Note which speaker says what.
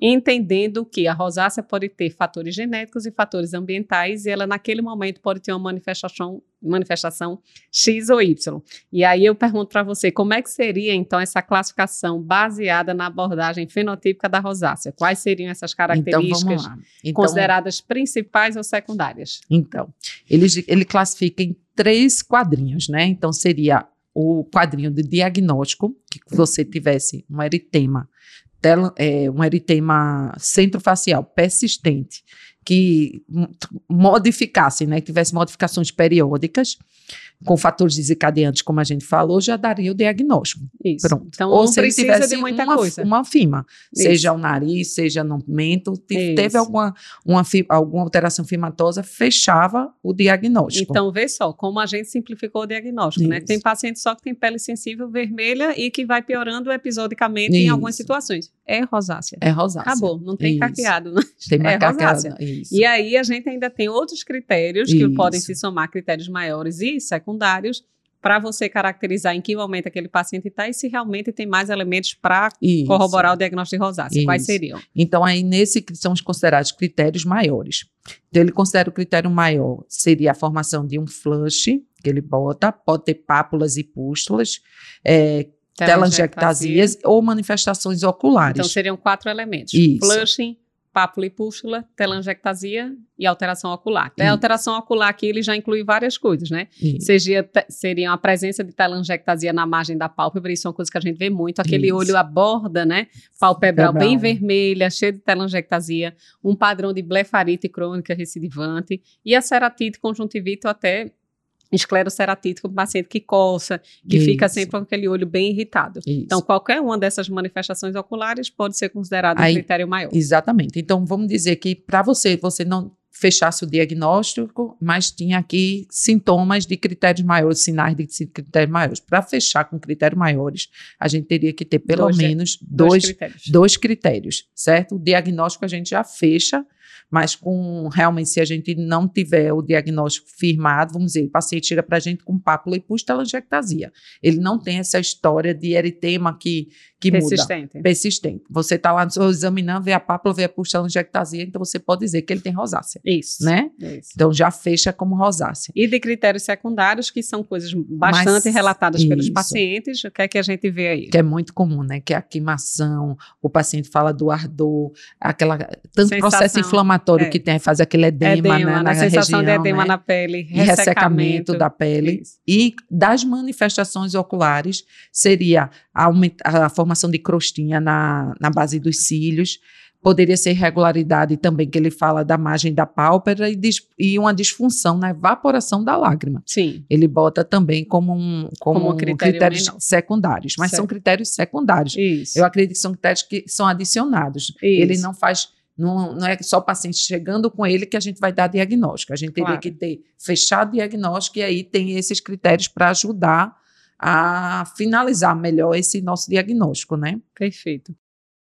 Speaker 1: entendendo que a rosácea pode ter fatores genéticos e fatores ambientais e ela naquele momento pode ter uma manifestação manifestação X ou Y. E aí eu pergunto para você, como é que seria então essa classificação baseada na abordagem fenotípica da rosácea? Quais seriam essas então, características então, então, consideradas principais ou secundárias?
Speaker 2: Então, ele, ele classifica em três quadrinhos, né? Então seria o quadrinho de diagnóstico, que você tivesse um eritema é, um eritema centrofacial persistente que modificasse, né, que tivesse modificações periódicas, com fatores desencadeantes, como a gente falou, já daria o diagnóstico.
Speaker 1: Isso. Pronto. Então, Ou se ele tivesse de muita
Speaker 2: uma,
Speaker 1: coisa.
Speaker 2: uma fima, Isso. seja o nariz, seja no mento, teve alguma, uma, alguma alteração fimatosa, fechava o diagnóstico.
Speaker 1: Então, vê só, como a gente simplificou o diagnóstico, né? Tem paciente só que tem pele sensível vermelha e que vai piorando episodicamente Isso. em algumas situações. É rosácea.
Speaker 2: É rosácea.
Speaker 1: Acabou, não tem Isso. caqueado. Né?
Speaker 2: Tem é rosácea.
Speaker 1: E aí a gente ainda tem outros critérios que podem se somar critérios maiores e secundários para você caracterizar em que momento aquele paciente está e se realmente tem mais elementos para corroborar o diagnóstico de rosácea. Isso. Quais seriam?
Speaker 2: Então, aí nesse são os considerados critérios maiores. Então, ele considera o critério maior seria a formação de um flush, que ele bota, pode ter pápulas e pústulas, é, telangiectasias ou manifestações oculares.
Speaker 1: Então, seriam quatro elementos. Isso. Flushing, pápula e pústula, telangiectasia e alteração ocular. A alteração ocular aqui ele já inclui várias coisas, né? Seria, seria a presença de telangiectasia na margem da pálpebra, isso é uma coisa que a gente vê muito, aquele isso. olho à borda, né? Palpebral bem vermelha, cheia de telangiectasia, um padrão de blefarite crônica recidivante e a ceratite conjuntivite até escleroceratite com o paciente que coça, que Isso. fica sempre com aquele olho bem irritado. Isso. Então, qualquer uma dessas manifestações oculares pode ser considerado Aí, um critério maior.
Speaker 2: Exatamente. Então, vamos dizer que para você, você não fechasse o diagnóstico, mas tinha aqui sintomas de critérios maiores, sinais de critérios maiores. Para fechar com critérios maiores, a gente teria que ter pelo dois, menos dois, dois, critérios. dois critérios, certo? O diagnóstico a gente já fecha mas com realmente, se a gente não tiver o diagnóstico firmado, vamos dizer, o paciente chega para a gente com pápula e pustelangiectasia. Ele não tem essa história de eritema que, que
Speaker 1: Persistente.
Speaker 2: muda. Persistente. Você está lá examinando, vê a pápula, vê a pustelangiectasia, então você pode dizer que ele tem rosácea.
Speaker 1: Isso.
Speaker 2: Né?
Speaker 1: Isso.
Speaker 2: Então já fecha como rosácea.
Speaker 1: E de critérios secundários, que são coisas bastante Mas, relatadas isso. pelos pacientes, o que é que a gente vê aí?
Speaker 2: Que é muito comum, né? Que é a queimação, o paciente fala do ardor, aquela tanto Sensação. processo inflamatório inflamatório é. que tem, faz aquele edema, edema
Speaker 1: né,
Speaker 2: na,
Speaker 1: sensação
Speaker 2: região,
Speaker 1: de edema
Speaker 2: né?
Speaker 1: na pele,
Speaker 2: ressecamento. E ressecamento da pele. Isso. E das manifestações oculares seria a, a, formação de crostinha na, na base dos cílios, poderia ser irregularidade também, que ele fala da margem da pálpebra e, e, uma disfunção na evaporação da lágrima.
Speaker 1: Sim.
Speaker 2: Ele bota também como, um, como, como um critério critérios menor. secundários, mas certo. são critérios secundários.
Speaker 1: Isso.
Speaker 2: Eu acredito que são critérios que são adicionados. Isso. Ele não faz não, não é só o paciente chegando com ele que a gente vai dar diagnóstico. A gente teria claro. que ter fechado diagnóstico e aí tem esses critérios para ajudar a finalizar melhor esse nosso diagnóstico, né?
Speaker 1: Perfeito.